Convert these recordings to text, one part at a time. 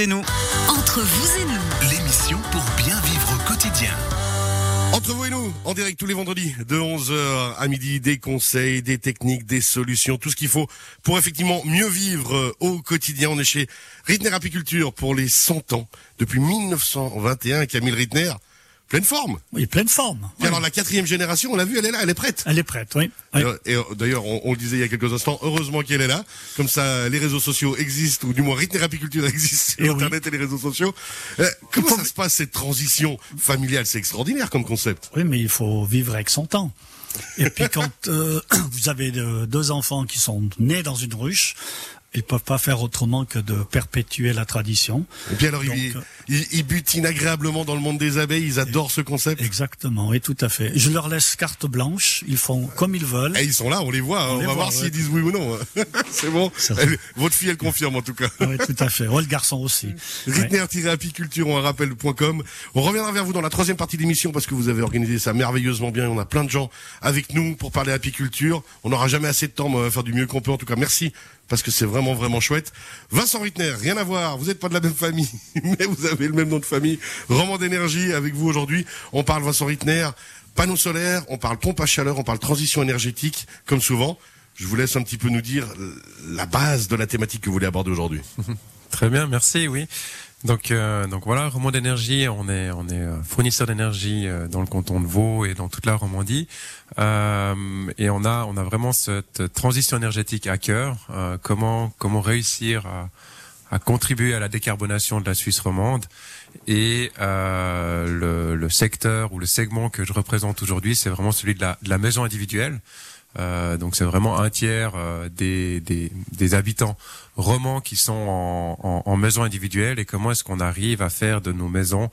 et nous. Entre vous et nous, L'émission pour bien vivre au quotidien. Entre vous et nous, en direct tous les vendredis, de 11h à midi, des conseils, des techniques, des solutions, tout ce qu'il faut pour effectivement mieux vivre euh, au quotidien. On est chez Ritner Apiculture pour les 100 ans, depuis 1921, Camille Ritner, pleine forme. Oui, pleine forme. Oui. alors la quatrième génération, on l'a vu, elle est là, elle est prête. Elle est prête, oui. Oui. Euh, Et euh, d'ailleurs, on, on le disait il y a quelques instants, heureusement qu'elle est là. Comme ça, les réseaux sociaux existent, ou du moins Ritner Apiculture existe Eh sur oui. Internet et les réseaux sociaux. Euh, comment ça se passe cette transition familiale? C'est extraordinaire comme concept. Oui, mais il faut vivre avec son temps. Et puis quand euh, vous avez de- deux enfants qui sont nés dans une ruche, ils peuvent pas faire autrement que de perpétuer la tradition. Et puis alors, Donc, ils, ils, ils butinent agréablement dans le monde des abeilles, ils adorent ce concept. Exactement, oui, tout à fait. Je leur laisse carte blanche, ils font comme ils veulent. Et ils sont là, on les voit, hein, on, les va voit, voir ouais. s'ils disent oui ou non. C'est bon. Elle- votre fille, elle confirme en tout cas. Oui, tout à fait. Ouais, le garçon aussi. Ouais. Ritner-apiculture, on rappelle.com. On reviendra vers vous dans la troisième partie de l'émission parce que vous avez organisé ça merveilleusement bien. On a plein de gens avec nous pour parler apiculture. On n'aura jamais assez de temps, mais on va faire du mieux qu'on peut. En tout cas, merci parce que c'est vraiment, vraiment chouette. Vincent Ritner, rien à voir. Vous n'êtes pas de la même famille, mais vous avez le même nom de famille. Roman d'énergie avec vous aujourd'hui. On parle Vincent Ritner, panneaux solaires, on parle pompe à chaleur, on parle transition énergétique, comme souvent. Je vous laisse un petit peu nous dire la base de la thématique que vous voulez aborder aujourd'hui. Très bien, merci. Oui. Donc, euh, donc voilà, Romand d'énergie, on est on est euh, fournisseur d'énergie euh, dans le canton de Vaud et dans toute la Romandie, Euh, et on a on a vraiment cette transition énergétique à cœur. Euh, comment comment réussir à à contribuer à la décarbonation de la Suisse romande et euh, le, le secteur ou le segment que je représente aujourd'hui, c'est vraiment celui de la, de la maison individuelle. Euh, donc c'est vraiment un tiers euh, des, des, habitants romans qui sont en, en, en maison individuelle et comment est-ce qu'on arrive à faire de nos maisons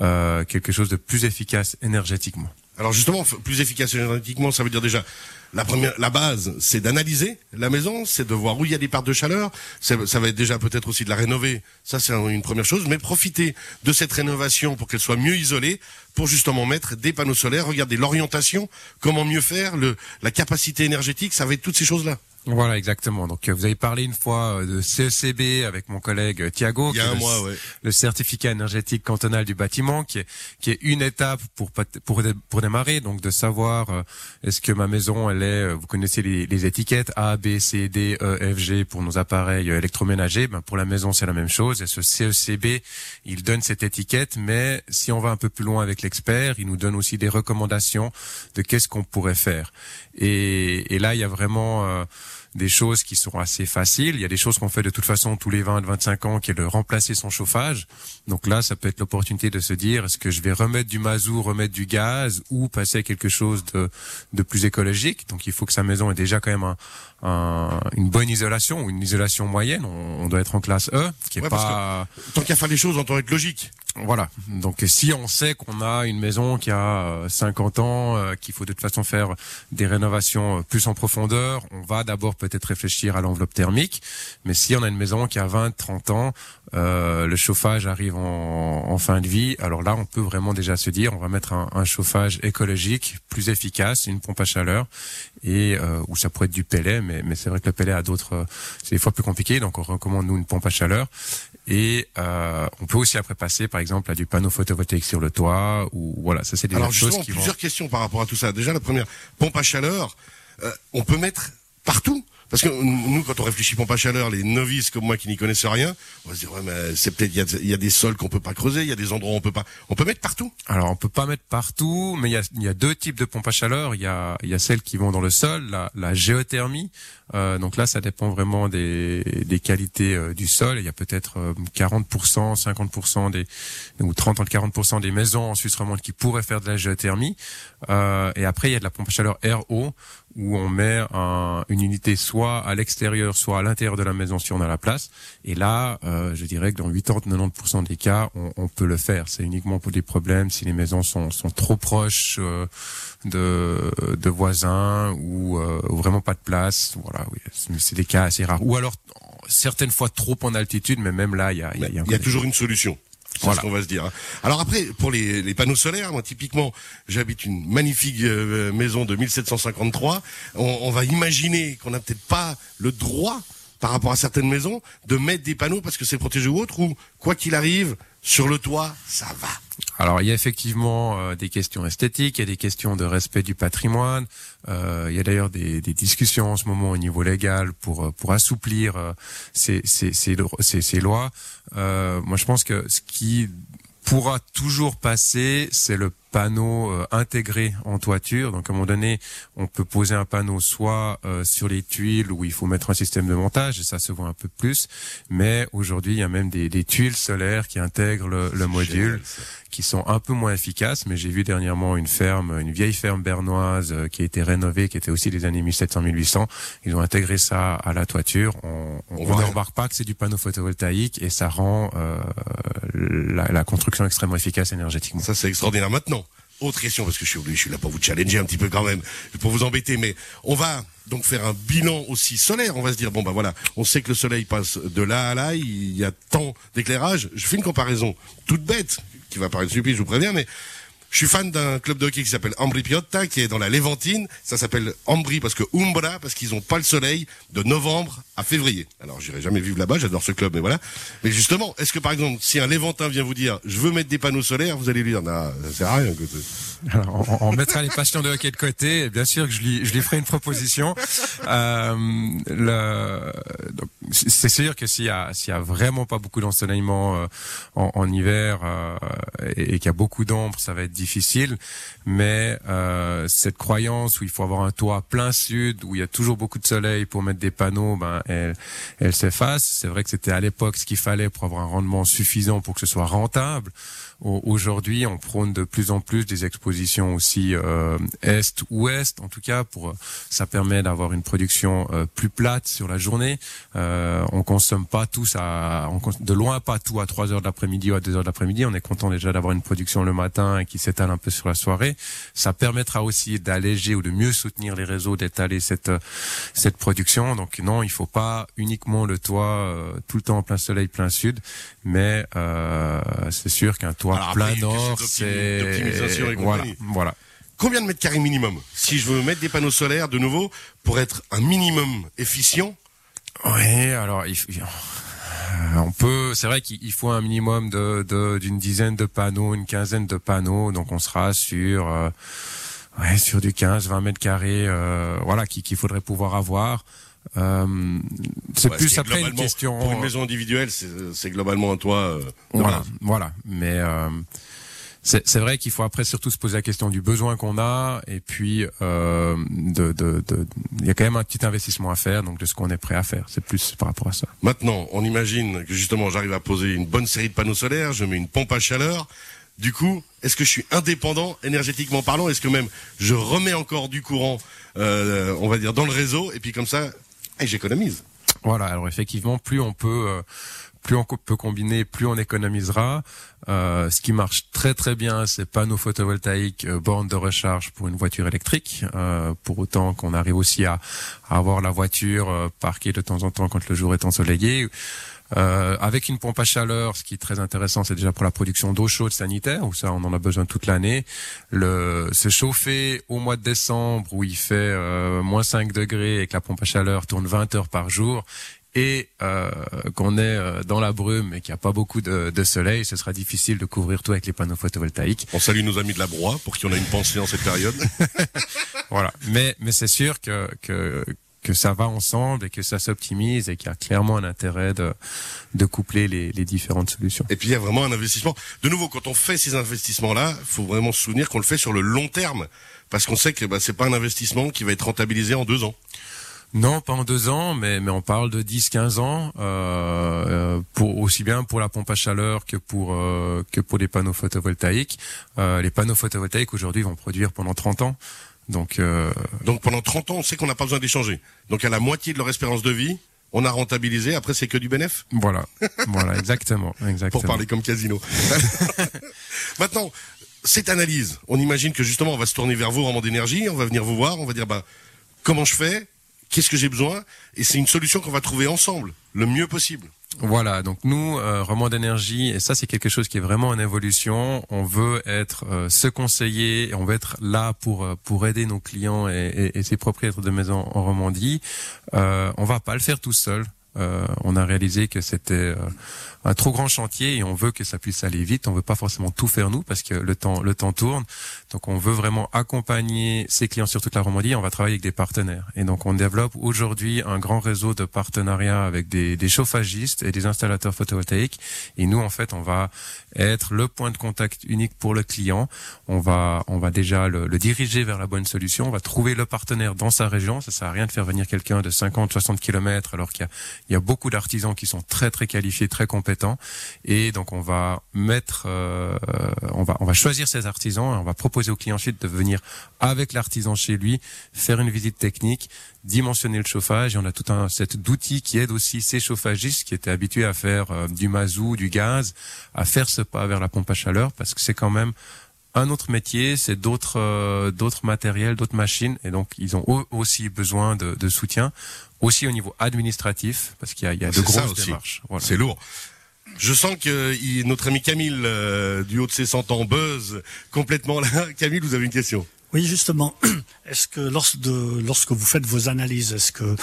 euh, quelque chose de plus efficace énergétiquement? Alors justement, plus efficace énergétiquement, ça veut dire déjà la première, la base, c'est d'analyser la maison, c'est de voir où il y a des parts de chaleur. Ça va être déjà peut-être aussi de la rénover. Ça, c'est un- une première chose. Mais profiter de cette rénovation pour qu'elle soit mieux isolée, pour justement mettre des panneaux solaires. Regardez l'orientation, comment mieux faire, la capacité énergétique, ça va être toutes ces choses-là. Voilà, exactement. Donc euh, vous avez parlé une fois euh, de CECB avec mon collègue euh, Thiago, Il y a qui est un le- mois, ouais. le certificat énergétique cantonal du bâtiment, qui est qui est une étape pour pour pour démarrer, donc de savoir est-ce que ma maison elle est, vous connaissez les, les étiquettes A, B, C, D, E, F, G pour nos appareils électroménagers. Ben pour la maison c'est la même chose. Et ce CECB il donne cette étiquette, mais si on va un peu plus loin avec l'expert, il nous donne aussi des recommandations de qu'est-ce qu'on pourrait faire. Et, et là il y a vraiment euh, des choses qui sont assez faciles. Il y a des choses qu'on fait de toute façon tous les 20-25 ans, qui est de remplacer son chauffage. Donc là, ça peut être l'opportunité de se dire, est-ce que je vais remettre du mazout, remettre du gaz, ou passer à quelque chose de, de plus écologique? Donc il faut que sa maison ait déjà quand même un, un- une bonne isolation, ou une isolation moyenne. On, on doit être en classe E, qui est Ouais, parce pas... Tant qu'à faire les choses, on doit être logique. Voilà. Donc si on sait qu'on a une maison qui a euh, 50 ans, euh, qu'il faut de toute façon faire des rénovations euh, plus en profondeur, on va d'abord peut-être réfléchir à l'enveloppe thermique. Mais si on a une maison qui a 20, 30 ans, euh, le chauffage arrive en, fin de vie, alors là on peut vraiment déjà se dire on va mettre un, chauffage écologique plus efficace, une pompe à chaleur, et euh, ou ça pourrait être du pellet, mais, mais c'est vrai que le pellet a d'autres, euh, c'est des fois plus compliqué, donc on recommande nous une pompe à chaleur. Et euh, on peut aussi après passer, par exemple, à du panneau photovoltaïque sur le toit, ou voilà, ça c'est des Alors choses vont. plusieurs questions par rapport à tout ça. Déjà, la première, pompe à chaleur, euh, on peut mettre partout. Parce que nous, quand on réfléchit pompe à chaleur, les novices comme moi qui n'y connaissent rien, on va se dire ouais, mais c'est peut-être il y a, des sols qu'on peut pas creuser, il y a des endroits où on peut pas. On peut mettre partout. Alors on peut pas mettre partout, mais il y a, y a deux types de pompes à chaleur. Il y a, y a celles qui vont dans le sol, la, la géothermie. Euh, donc là, ça dépend vraiment des, des qualités euh, du sol. Il y a peut-être euh, 40%, 50% des ou 30 à 40% des maisons en Suisse romande qui pourraient faire de la géothermie. Euh, et après, il y a de la pompe à chaleur RO où on met un- une unité soit à l'extérieur, soit à l'intérieur de la maison si on a la place. Et là, euh, je dirais que dans 80-90% des cas, on, on peut le faire. C'est uniquement pour des problèmes si les maisons sont, sont trop proches euh, de, de voisins ou, euh, ou vraiment pas de place. Voilà, oui, c'est- des cas assez rares. Ou alors certaines fois trop en altitude, mais même là, il y a, y a, il y a y a toujours une solution. C'est Voilà. ce qu'on va se dire. hein. Alors après, pour les, les panneaux solaires, moi typiquement, j'habite une magnifique euh, maison de 1753. On, on va imaginer qu'on n'a peut-être pas le droit par rapport à certaines maisons de mettre des panneaux parce que c'est protégé ou autre ou quoi qu'il arrive sur le toit, ça va. Alors il y a effectivement euh, des questions esthétiques, il y a des questions de respect du patrimoine. Euh, il y a d'ailleurs des, des, discussions en ce moment au niveau légal pour pour assouplir euh, ces, ces, ces, ces, lois. moi je pense que ce qui pourra toujours passer, c'est le panneau euh, intégré en toiture. Donc à un moment donné, on peut poser un panneau soit euh, sur les tuiles où il faut mettre un système de montage et ça se voit un peu plus. Mais aujourd'hui, il y a même des, des tuiles solaires qui intègrent le, le module, qui sont un peu moins efficaces. Mais j'ai vu dernièrement une ferme, une vieille ferme bernoise euh, qui a été rénovée, qui était aussi des années 1700-1800. Ils ont intégré ça à la toiture. On, on, ne remarque pas que c'est du panneau photovoltaïque et ça rend la, la construction extrêmement efficace énergétiquement. Ça c'est extraordinaire. Maintenant, autre question, parce que je suis, je suis là pour vous challenger un petit peu quand même, pour vous embêter, mais on va donc faire un bilan aussi solaire. On va se dire, bon bah voilà, on sait que le soleil passe de là à là, il y a tant d'éclairage. Je fais une comparaison toute bête, qui va paraître stupide, je vous préviens, mais je suis fan d'un club de hockey qui s'appelle Ambri Piotta, qui est dans la Léventine. Ça s'appelle Ambri parce que Umbra, parce qu'ils ont pas le soleil de novembre à février. Alors, j'irai jamais vivre là-bas, j'adore ce club, mais voilà. Mais justement, est-ce que par exemple, si un Léventin vient vous dire, je veux mettre des panneaux solaires, vous allez lui dire, non, ça sert à rien. Alors, on, mettra les passions de hockey de côté. bien sûr que je lui, je lui ferai une proposition. Euh, c'est sûr que s'il y a, a vraiment pas beaucoup d'ensoleillement euh, en, en, hiver euh, et, qu'il y a beaucoup d'ombre, ça va être difficile, mais euh, cette croyance où il faut avoir un toit plein sud, où il y a toujours beaucoup de soleil pour mettre des panneaux, ben elle, elle s'efface. C'est vrai que c'était à l'époque ce qu'il fallait pour avoir un rendement suffisant pour que ce soit rentable. Aujourd'hui, on prône de plus en plus des expositions aussi euh, est-ouest, en tout cas, pour ça permet d'avoir une production euh, plus plate sur la journée. Euh, on consomme pas tous à, de loin pas tout à 3 heures de l'après-midi ou à 2 heures de l'après-midi. On est content déjà d'avoir une production le matin et qui s'étale un peu sur la soirée. Ça permettra aussi d'alléger ou de mieux soutenir les réseaux, d'étaler cette cette production. Donc non, il faut pas uniquement le toit euh, tout le temps en plein soleil, plein sud, mais euh, c'est sûr qu'un toit plein nord, c'est voilà, voilà. Combien de mètres carrés minimum Si je veux mettre des panneaux solaires de nouveau pour être un minimum efficient. Oui, alors il, on peut, c'est vrai qu'il faut un minimum de d'une dizaine de panneaux, une quinzaine de panneaux, donc on sera sur euh, ouais, sur du 15-20 mètres carrés, euh, voilà, qu'il faudrait pouvoir avoir. Euh, c'est plus après une question. Pour une maison individuelle, c'est globalement un toit. Euh, voilà, voilà. Mais euh, c'est vrai qu'il faut après surtout se poser la question du besoin qu'on a et puis euh, de, de, de, il y a quand même un petit investissement à faire, donc de ce qu'on est prêt à faire. C'est plus par rapport à ça. Maintenant, on imagine que justement j'arrive à poser une bonne série de panneaux solaires, je mets une pompe à chaleur. Du coup, est-ce que je suis indépendant énergétiquement parlant? Est-ce que même je remets encore du courant, euh, on va dire, dans le réseau? Et puis comme ça, et j'économise. Voilà, alors effectivement, plus on peut, euh, plus on peut combiner, plus on économisera. Euh, ce qui marche très très bien, c'est panneaux photovoltaïques, euh, bornes de recharge pour une voiture électrique. Euh, pour autant qu'on arrive aussi à, à avoir la voiture euh, parquée de temps en temps quand le jour est ensoleillé. Euh, avec une pompe à chaleur, ce qui est très intéressant, c'est déjà pour la production d'eau chaude sanitaire, où ça on en a besoin toute l'année. Le se chauffer au mois de décembre où il fait euh, moins 5 degrés et que la pompe à chaleur tourne 20 heures par jour et euh, qu'on est euh, dans la brume et qu'il n'y a pas beaucoup de, de, soleil, ce sera difficile de couvrir tout avec les panneaux photovoltaïques. On salue nos amis de la broie pour qui on a une pensée en cette période. voilà, mais mais c'est sûr que, que que ça va ensemble et que ça s'optimise et qu'il y a clairement un intérêt de, de coupler les, les, différentes solutions. Et puis il y a vraiment un investissement. De nouveau, quand on fait ces investissements-là, il faut vraiment se souvenir qu'on le fait sur le long terme, parce qu'on sait que bah, c'est pas un investissement qui va être rentabilisé en deux ans. Non, pas en deux ans, mais, mais on parle de 10-15 ans, euh, euh, pour aussi bien pour la pompe à chaleur que pour euh, que pour les panneaux photovoltaïques. Euh, les panneaux photovoltaïques aujourd'hui vont produire pendant 30 ans. Donc, euh... donc pendant 30 ans, on sait qu'on n'a pas besoin d'échanger. Donc à la moitié de leur espérance de vie, on a rentabilisé. Après, c'est que du bénéf. Voilà, voilà, exactement, exactement. Pour parler comme casino. Maintenant, cette analyse, on imagine que justement, on va se tourner vers vous, Roman d'énergie, on va venir vous voir, on va dire, bah, comment je fais, qu'est-ce que j'ai besoin, et c'est une solution qu'on va trouver ensemble, le mieux possible. Voilà, donc nous, euh, Roman d'énergie, et ça c'est quelque chose qui est vraiment en évolution. On veut être euh, ce conseiller, on veut être là pour euh, pour aider nos clients et, et, et, ses propriétaires de maisons en Romandie. Euh, on va pas le faire tout seul. Euh, on a réalisé que c'était euh, un trop grand chantier et on veut que ça puisse aller vite. On veut pas forcément tout faire nous parce que le temps le temps tourne. Donc on veut vraiment accompagner ces clients sur toute la Romandie. On va travailler avec des partenaires et donc on développe aujourd'hui un grand réseau de partenariats avec des, des chauffagistes et des installateurs photovoltaïques. Et nous en fait on va être le point de contact unique pour le client. On va on va déjà le, le diriger vers la bonne solution. On va trouver le partenaire dans sa région. Ça sert à rien de faire venir quelqu'un de 50 60 kilomètres alors qu'il y a il y a beaucoup d'artisans qui sont très très qualifiés, très compétents, et donc on va mettre, euh, on va on va choisir ces artisans et on va proposer au client ensuite de venir avec l'artisan chez lui, faire une visite technique, dimensionner le chauffage, et on a tout un set d'outils qui aident aussi ces chauffagistes qui étaient habitués à faire euh, du mazout, du gaz, à faire ce pas vers la pompe à chaleur, parce que c'est quand même un autre métier, c'est d'autres euh, d'autres matériels, d'autres machines, et donc ils ont eux aussi besoin de, de soutien, aussi au niveau administratif, parce qu'il y a, il y a de grosses démarches. Voilà. C'est lourd. Je sens que il- notre ami Camille, euh, du haut de ses 100 ans, buzz complètement là. Camille, vous avez une question Oui, justement. Est-ce que lorsque, lorsque vous faites vos analyses, est-ce que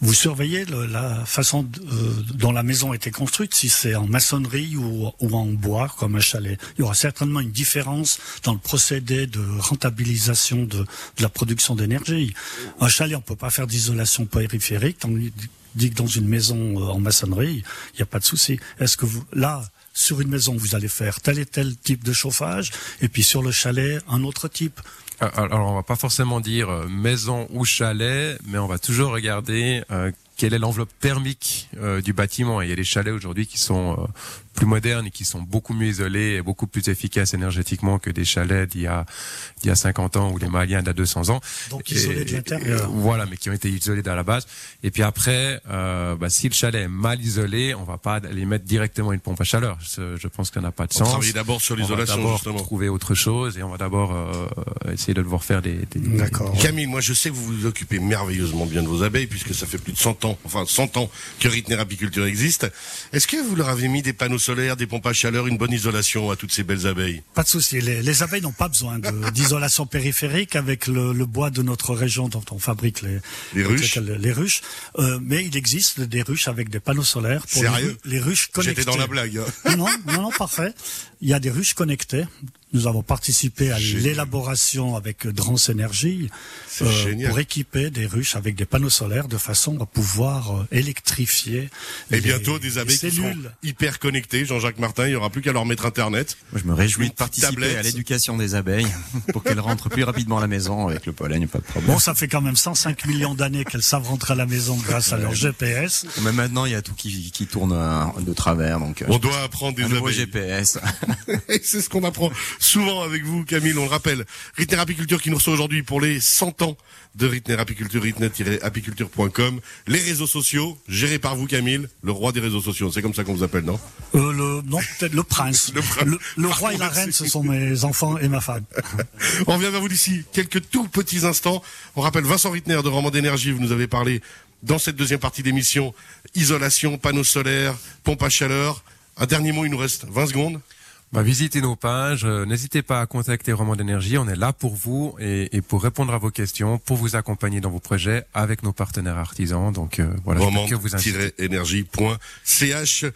vous surveillez le- la façon euh, dont la maison a été construite, si c'est en maçonnerie ou, ou en bois comme un chalet? Il y aura certainement une différence dans le procédé de rentabilisation de, de la production d'énergie. Un chalet, on peut pas faire d'isolation périphérique, dit que dans une maison euh, en maçonnerie, il n'y a pas de souci. Est-ce que vous là sur une maison, vous allez faire tel et tel type de chauffage, et puis sur le chalet, un autre type? Euh, Alors on va pas forcément dire euh, maison ou chalet, mais on va toujours regarder euh, quelle est l'enveloppe thermique euh, du bâtiment. Et il y a des chalets aujourd'hui qui sont euh, plus modernes et qui sont beaucoup mieux isolés et beaucoup plus efficaces énergétiquement que des chalets d'il y a d'il y a 50 ans ou les Maliens d'il y a 200 ans. Donc Et- isolés de l'intérieur. euh, voilà, mais qui ont été isolés à la base. Et puis après, euh, bah, si le chalet est mal isolé, on va pas aller mettre directement une pompe à chaleur. Je, je pense ça n'a pas de On sens. travaille d'abord sur On va l'isolation, d'abord justement. trouver autre chose et on va d'abord euh, essayer de devoir faire des, des D'accord. Camille, moi je sais que vous vous occupez merveilleusement bien de vos abeilles puisque ça fait plus de 100 ans, enfin 100 ans que Ritner Apiculture existe. Est-ce que vous leur avez mis des panneaux solaires, des pompes à chaleur, une bonne isolation à toutes ces belles abeilles? Pas de souci. Les, les abeilles n'ont pas besoin d'isolation périphérique avec le, le bois de notre région dont on fabrique les, Les ruches les, les ruches. Euh, mais il existe des ruches avec des panneaux solaires pour les, Sérieux? les ruches connectées. J'étais dans la blague. hein. Non, non, non, non, parfait. Il y a des ruches connectées. Nous avons participé à l'élaboration avec Drance Énergie C'est euh, génial. pour équiper des ruches avec des panneaux solaires de façon à pouvoir euh, électrifier. Et les- bientôt des les abeilles qui seront cellules. hyper connectées. Jean-Jacques Martin, il y aura plus qu'à leur mettre internet. Moi, je me réjouis de participer tablette. à l'éducation des abeilles pour qu'elles rentrent plus rapidement à la maison avec le pollen, pas de problème. Bon, ça fait quand même 105 millions d'années qu'elles savent rentrer à la maison grâce à leur GPS. Mais maintenant, il y a tout qui, qui tourne euh, de travers, donc euh, On doit apprendre des abeilles. GPS. Et c'est ce qu'on apprend souvent avec vous, Camille. On le rappelle, Ritner Apiculture qui nous reçoit aujourd'hui pour les 100 ans de Ritner Apiculture, ritner-apiculture.com. Les réseaux sociaux, gérés par vous, Camille, le roi des réseaux sociaux. C'est comme ça qu'on vous appelle, non? Euh, le, non, peut-être le prince. Le prince. Le, le roi et la reine, ce sont mes enfants et ma femme. On revient vers vous d'ici quelques tout petits instants. On rappelle Vincent Ritner de Roman d'énergie. Vous nous avez parlé dans cette deuxième partie d'émission. Isolation, panneaux solaires, pompe à chaleur. Un dernier mot, il nous reste 20 secondes. Bah, visitez nos pages, euh, n'hésitez pas à contacter Roman d'énergie, on est là pour vous et, et pour répondre à vos questions, pour vous accompagner dans vos projets avec nos partenaires artisans. Donc euh, voilà, je peux que vous roman-énergie.ch.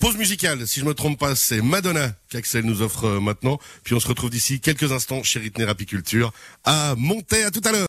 Pause musicale, si je me trompe pas, c'est Madonna qu'Axel nous offre euh, maintenant. Puis on se retrouve d'ici quelques instants chez Ritner Apiculture à Monter. À tout à l'heure.